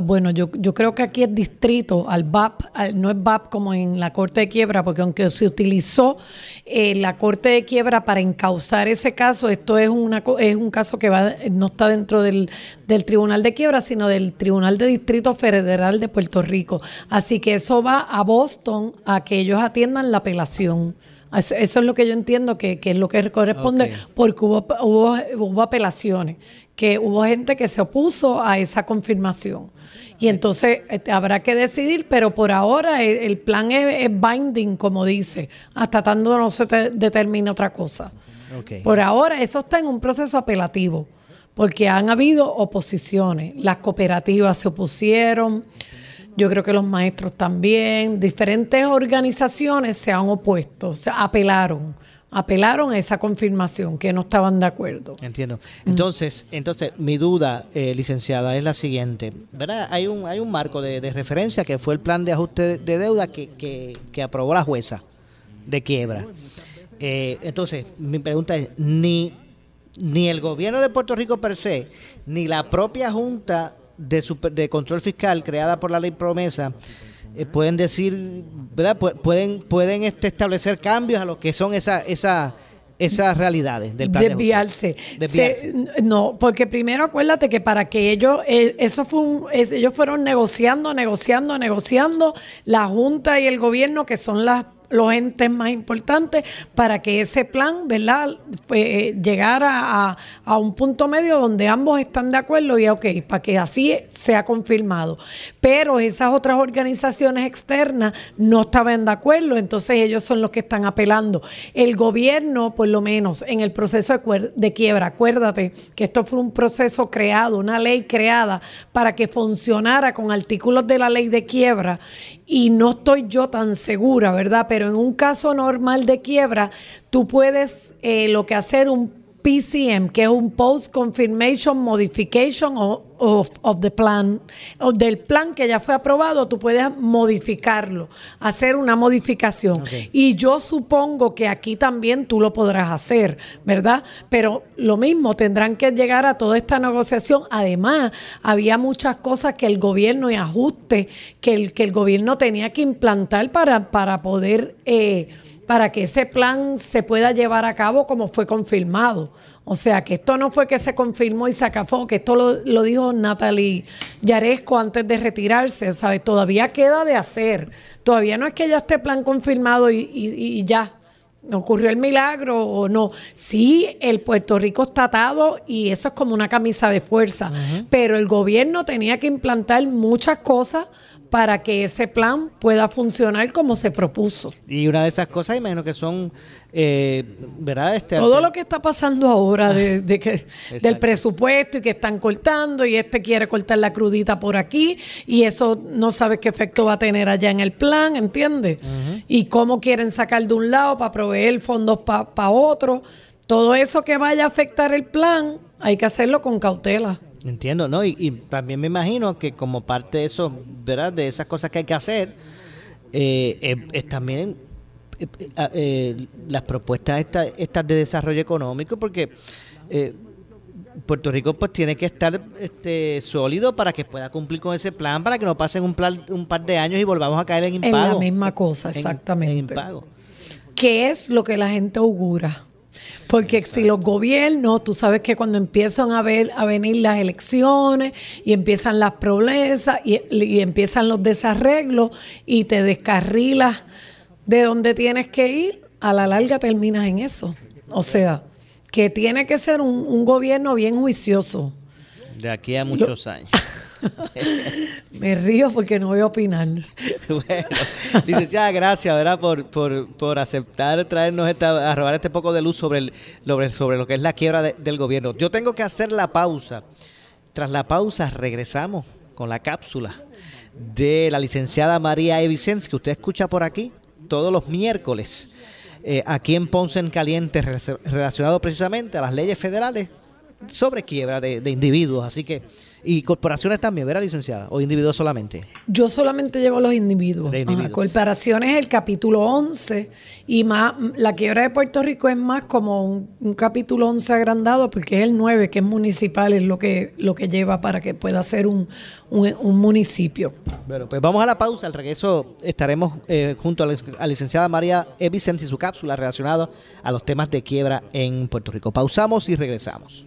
bueno, yo, yo creo que aquí es distrito, al BAP, no es BAP como en la Corte de Quiebra, porque aunque se utilizó eh, la Corte de Quiebra para encauzar ese caso, esto es, una, es un caso que va no está dentro del, del Tribunal de Quiebra, sino del Tribunal de Distrito Federal de Puerto Rico. Así que eso va a Boston a que ellos atiendan la apelación. Eso es lo que yo entiendo que, que es lo que corresponde, porque hubo, hubo, hubo apelaciones que hubo gente que se opuso a esa confirmación. Y entonces este, habrá que decidir, pero por ahora el, plan es, binding, como dice, hasta tanto no se determine otra cosa. Por ahora eso está en un proceso apelativo, porque han habido oposiciones. Las cooperativas se opusieron, yo creo que los maestros también, diferentes organizaciones se han opuesto, se apelaron apelaron a esa confirmación, que no estaban de acuerdo. Entiendo. Entonces, entonces mi duda, eh, licenciada, es la siguiente. ¿verdad? Hay un, hay un marco de, referencia que fue el plan de ajuste de deuda que, que, aprobó la jueza de quiebra. Eh, entonces, mi pregunta es, ni, ni el gobierno de Puerto Rico per se, ni la propia Junta de, de control fiscal creada por la ley promesa eh, pueden decir, ¿verdad? pueden pueden este, establecer cambios a lo que son esa, esa, esas realidades del plan desviarse. no, porque primero acuérdate que para que ellos, eh, eso fue un, ellos fueron negociando, negociando, negociando, la Junta y el gobierno, que son las los entes más importantes para que ese plan, ¿verdad?, eh, llegara a, un punto medio donde ambos están de acuerdo y, ok, para que así sea confirmado. Pero esas otras organizaciones externas no estaban de acuerdo, entonces ellos son los que están apelando. El gobierno, por lo menos, en el proceso de, de quiebra, acuérdate que esto fue un proceso creado, una ley creada para que funcionara con artículos de la ley de quiebra y no estoy yo tan segura, ¿verdad? Pero en un caso normal de quiebra, tú puedes eh, lo que hacer un PCM, que es un Post Confirmation Modification of, the Plan, o del plan que ya fue aprobado, tú puedes modificarlo, hacer una modificación. Y yo supongo que aquí también tú lo podrás hacer, ¿verdad? Pero lo mismo, tendrán que llegar a toda esta negociación. Además, había muchas cosas que el gobierno y ajuste que el, que el gobierno tenía que implantar para, para poder... Eh, para que ese plan se pueda llevar a cabo como fue confirmado. O sea, que esto no fue que se confirmó y se acabó, que esto lo, dijo Natalie Yaresco antes de retirarse, ¿sabes? Todavía queda de hacer. Todavía no es que ya esté plan confirmado y, y, ya ocurrió el milagro o no. Sí, el Puerto Rico está atado y eso es como una camisa de fuerza, pero el gobierno tenía que implantar muchas cosas para que ese plan pueda funcionar como se propuso. Y una de esas cosas, imagino que son, eh, ¿verdad? Este, Todo lo que está pasando ahora de, que, del presupuesto y que están cortando y este quiere cortar la crudita por aquí y eso no sabe qué efecto va a tener allá en el plan, ¿entiendes? Y cómo quieren sacar de un lado para proveer fondos para otro. Todo eso que vaya a afectar el plan, hay que hacerlo con cautela. Entiendo, ¿no? Y, también me imagino que como parte de eso, ¿verdad? De esas cosas que hay que hacer, eh, es, también eh, eh, las propuestas estas, de desarrollo económico, porque Puerto Rico pues tiene que estar este, sólido para que pueda cumplir con ese plan, para que no pasen un, plan, un par de años y volvamos a caer en impago. En la misma cosa, exactamente. En, impago. ¿Qué es lo que la gente augura? Porque si los gobiernos, tú sabes que cuando empiezan a, ver, a venir las elecciones y empiezan las promesas y, y empiezan los desarreglos y te descarrilas de donde tienes que ir, a la larga terminas en eso. O sea, que tiene que ser un, gobierno bien juicioso. De aquí a muchos años. Me río porque no voy a opinar. bueno, licenciada, gracias, ¿verdad? Por, por, por aceptar traernos esta, a robar este poco de luz sobre, el, sobre, sobre lo que es la quiebra del gobierno. Yo tengo que hacer la pausa. Tras la pausa regresamos con la cápsula de la licenciada María Evicens, que usted escucha por aquí todos los miércoles, eh, aquí en Ponce en Caliente, relacionado precisamente a las leyes federales sobre quiebra de, de individuos. Así que y corporaciones también, ¿verdad, licenciada? ¿O individuos solamente? Yo solamente llevo los individuos. corporaciones es el capítulo 11 y más la quiebra de Puerto Rico es más como un, capítulo 11 agrandado porque es el 9 que es municipal, es lo que, lo que lleva para que pueda ser un, municipio. Bueno, pues vamos a la pausa. Al regreso estaremos eh, junto a la, licenciada María E. y su cápsula relacionada a los temas de quiebra en Puerto Rico. Pausamos y regresamos.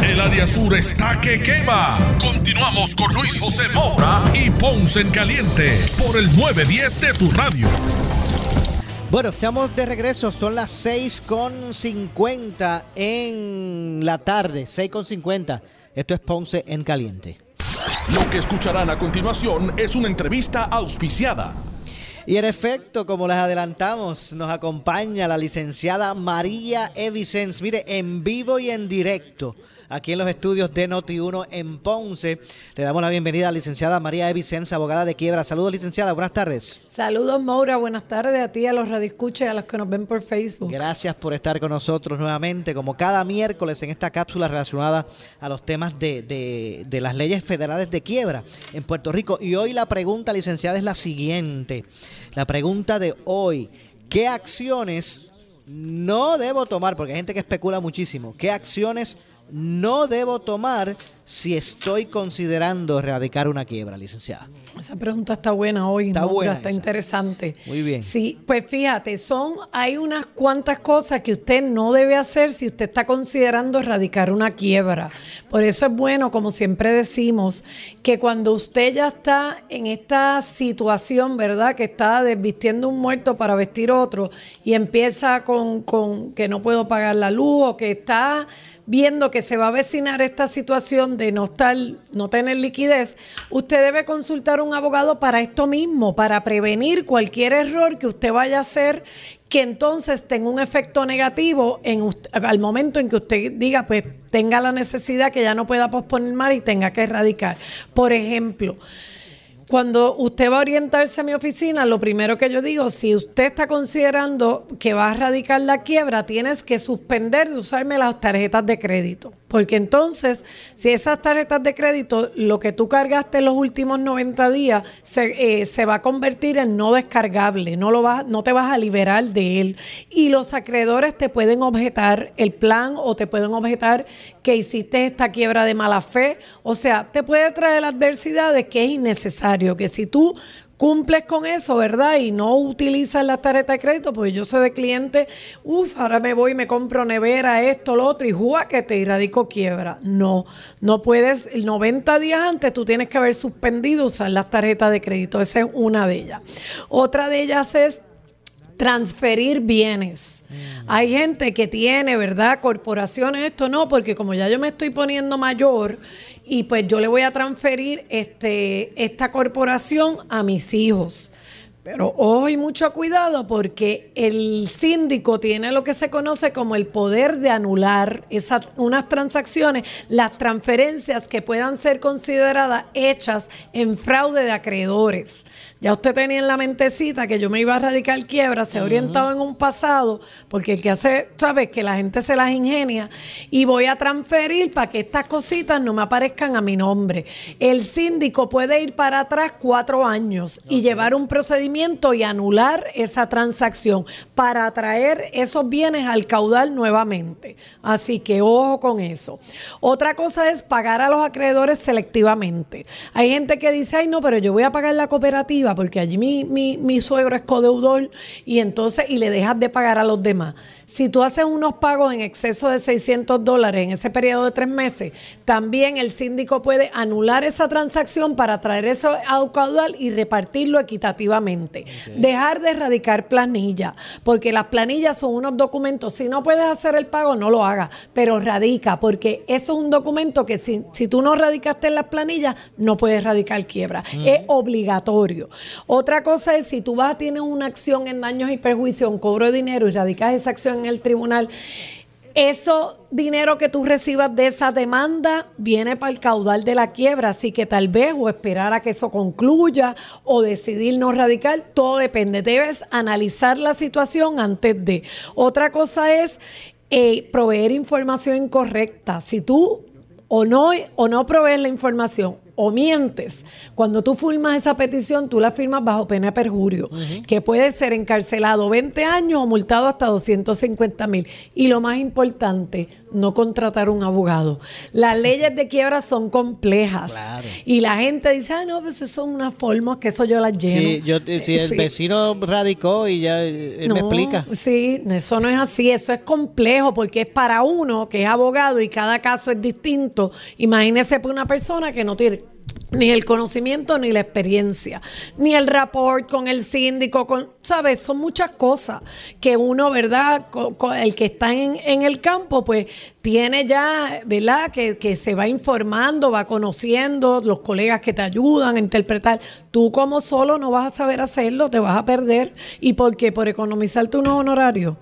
El área sur está que quema. Continuamos con Luis José Moura y Ponce en Caliente por el 910 de tu radio. Bueno, estamos de regreso, son las 6.50 en la tarde, 6.50. Esto es Ponce en Caliente. Lo que escucharán a continuación es una entrevista auspiciada. Y en efecto, como les adelantamos, nos acompaña la licenciada María Evicens, mire, en vivo y en directo aquí en los estudios de Noti1 en Ponce. Le damos la bienvenida a la licenciada María Evicenza, abogada de quiebra. Saludos, licenciada, buenas tardes. Saludos, Maura, buenas tardes a ti, a los radioescuchas y a los que nos ven por Facebook. Gracias por estar con nosotros nuevamente, como cada miércoles en esta cápsula relacionada a los temas de, de, de las leyes federales de quiebra en Puerto Rico. Y hoy la pregunta, licenciada, es la siguiente. La pregunta de hoy, ¿qué acciones no debo tomar? Porque hay gente que especula muchísimo. ¿Qué acciones no debo tomar si estoy considerando erradicar una quiebra, licenciada? Esa pregunta está buena hoy, está buena, está interesante. Muy bien. Sí, pues fíjate, son hay unas cuantas cosas que usted no debe hacer si usted está considerando erradicar una quiebra. Por eso es bueno, como siempre decimos, que cuando usted ya está en esta situación, ¿verdad? Que está desvistiendo un muerto para vestir otro y empieza con, con que no puedo pagar la luz o que está viendo que se va a vecinar esta situación de no estar, no tener liquidez, usted debe consultar a un abogado para esto mismo, para prevenir cualquier error que usted vaya a hacer que entonces tenga un efecto negativo en al momento en que usted diga, pues tenga la necesidad que ya no pueda posponer más y tenga que erradicar. Por ejemplo, cuando usted va a orientarse a mi oficina, lo primero que yo digo, si usted está considerando que va a radicar la quiebra, tienes que suspender de usarme las tarjetas de crédito. Porque entonces, si esas tarjetas de crédito, lo que tú cargaste en los últimos 90 días, se, eh, se va a convertir en no descargable, no, lo vas, no te vas a liberar de él. Y los acreedores te pueden objetar el plan o te pueden objetar que hiciste esta quiebra de mala fe. O sea, te puede traer la adversidad de que es innecesario, que si tú cumples con eso, ¿verdad? Y no utilizas la tarjeta de crédito, pues yo sé de cliente, uff, ahora me voy y me compro nevera, esto, lo otro, y juega que te irradico quiebra. No, no puedes, 90 días antes tú tienes que haber suspendido usar las tarjetas de crédito. Esa es una de ellas. Otra de ellas es transferir bienes. Mm. Hay gente que tiene, ¿verdad? Corporaciones, esto no, porque como ya yo me estoy poniendo mayor, y pues yo le voy a transferir este, esta corporación a mis hijos. Pero ojo y mucho cuidado porque el síndico tiene lo que se conoce como el poder de anular esas, unas transacciones, las transferencias que puedan ser consideradas hechas en fraude de acreedores. Ya usted tenía en la mentecita que yo me iba a radicar quiebra, se ha orientado en un pasado, porque el que hace, ¿sabes? Que la gente se las ingenia y voy a transferir para que estas cositas no me aparezcan a mi nombre. El síndico puede ir para atrás cuatro años y llevar un procedimiento y anular esa transacción para traer esos bienes al caudal nuevamente. Así que ojo con eso. Otra cosa es pagar a los acreedores selectivamente. Hay gente que dice, ay no, pero yo voy a pagar la cooperativa porque allí mi, mi, mi suegro es codeudor y entonces, y le dejas de pagar a los demás. Si tú haces unos pagos en exceso de 600 dólares en ese periodo de tres meses, también el síndico puede anular esa transacción para traer eso a caudal y repartirlo equitativamente. Dejar de erradicar planillas, porque las planillas son unos documentos. Si no puedes hacer el pago, no lo hagas, pero radica, porque eso es un documento que si, si tú no radicaste en las planillas, no puedes radicar quiebra. Es obligatorio. Otra cosa es si tú vas a tener una acción en daños y perjuicios, un cobro de dinero y radicas esa acción en el tribunal, eso dinero que tú recibas de esa demanda viene para el caudal de la quiebra, así que tal vez o esperar a que eso concluya o decidir no radical, todo depende. Debes analizar la situación antes de. Otra cosa es eh, proveer información incorrecta. Si tú o no, o no provees la información o mientes, cuando tú firmas esa petición, tú la firmas bajo pena de perjurio, que puede ser encarcelado 20 años o multado hasta 250 mil. Y lo más importante, no contratar un abogado. Las leyes de quiebra son complejas. Y la gente dice, ah, no, pues eso son unas formas que eso yo las lleno. Sí, yo, eh, si el vecino radicó y ya él me explica. Sí, eso no es así, eso es complejo porque es para uno que es abogado y cada caso es distinto. Imagínese por una persona que no tiene ni el conocimiento ni la experiencia, ni el rapport con el síndico, con, ¿sabes? Son muchas cosas que uno, ¿verdad? el que está en, en, el campo, pues tiene ya, ¿verdad? Que, que se va informando, va conociendo, los colegas que te ayudan a interpretar. Tú como solo no vas a saber hacerlo, te vas a perder. ¿Y por qué? Por economizarte unos honorarios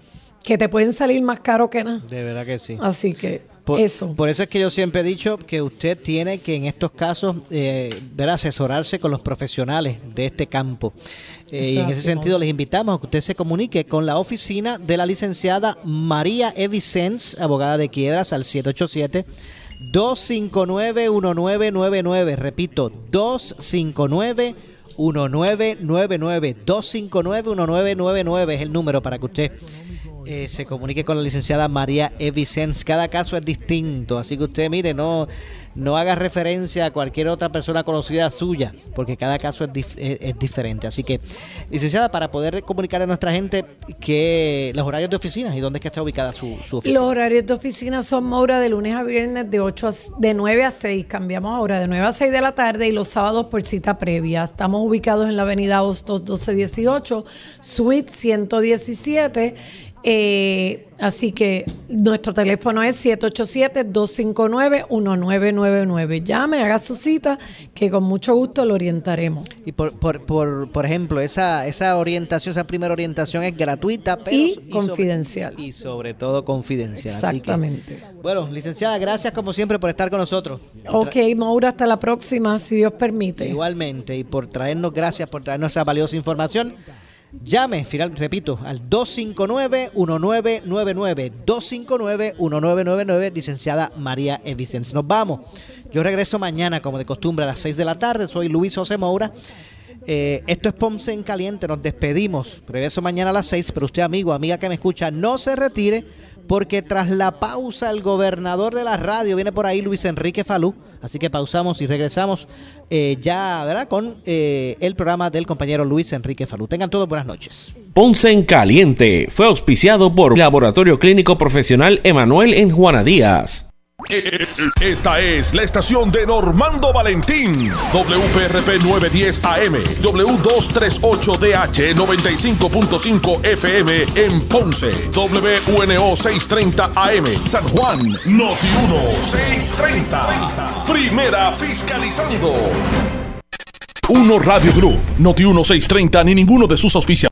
que te pueden salir más caro que nada. De verdad que sí. Así que por eso. Por eso es que yo siempre he dicho que usted tiene que en estos casos eh, ver asesorarse con los profesionales de este campo. Eh, y en ese sentido les invitamos a que usted se comunique con la oficina de la licenciada María Evicens, abogada de quiebras, al 787. 259-1999, repito, 259 1999 259-1999 es el número para que usted eh, se comunique con la licenciada María Evicens. Cada caso es distinto, así que usted, mire, no, no haga referencia a cualquier otra persona conocida suya, porque cada caso es, diferente. Así que, licenciada, para poder comunicar a nuestra gente que los horarios de oficina y dónde es que está ubicada su, oficina. Los horarios de oficina son, Maura, de lunes a viernes de 8 de 9 a 6. Cambiamos ahora de 9 a 6 de la tarde y los sábados por cita previa. Estamos ubicados en la avenida Hostos 1218, Suite 117 eh, así que nuestro teléfono es 787-259-1999. Llame, haga su cita, que con mucho gusto lo orientaremos. Y por, por, por, por ejemplo, esa, esa orientación, esa primera orientación es gratuita pero, y, confidencial. y sobre todo confidencial. Exactamente. bueno, licenciada, gracias como siempre por estar con nosotros. Ok, Maura, hasta la próxima, si Dios permite. Igualmente, y por traernos, gracias por traernos esa valiosa información. Llame, final, repito, al 259-1999. 259-1999, licenciada María Evicens. Nos vamos. Yo regreso mañana, como de costumbre, a las 6 de la tarde. Soy Luis José Moura. Eh, esto es Ponce en Caliente. Nos despedimos. Regreso mañana a las 6. Pero usted, amigo, amiga que me escucha, no se retire porque tras la pausa el gobernador de la radio viene por ahí, Luis Enrique Falú. Así que pausamos y regresamos eh, ya, ¿verdad? Con eh, el programa del compañero Luis Enrique Falú. Tengan todos buenas noches. Ponce en Caliente fue auspiciado por Laboratorio Clínico Profesional Emanuel en Juana Díaz. Esta es la estación de Normando Valentín. WPRP 910 AM, W238DH 95.5 FM en Ponce, WNO 630 AM, San Juan, Noti 1 630. Primera fiscalizando. Uno Radio Group, Noti 1 630 ni ninguno de sus auspiciadores.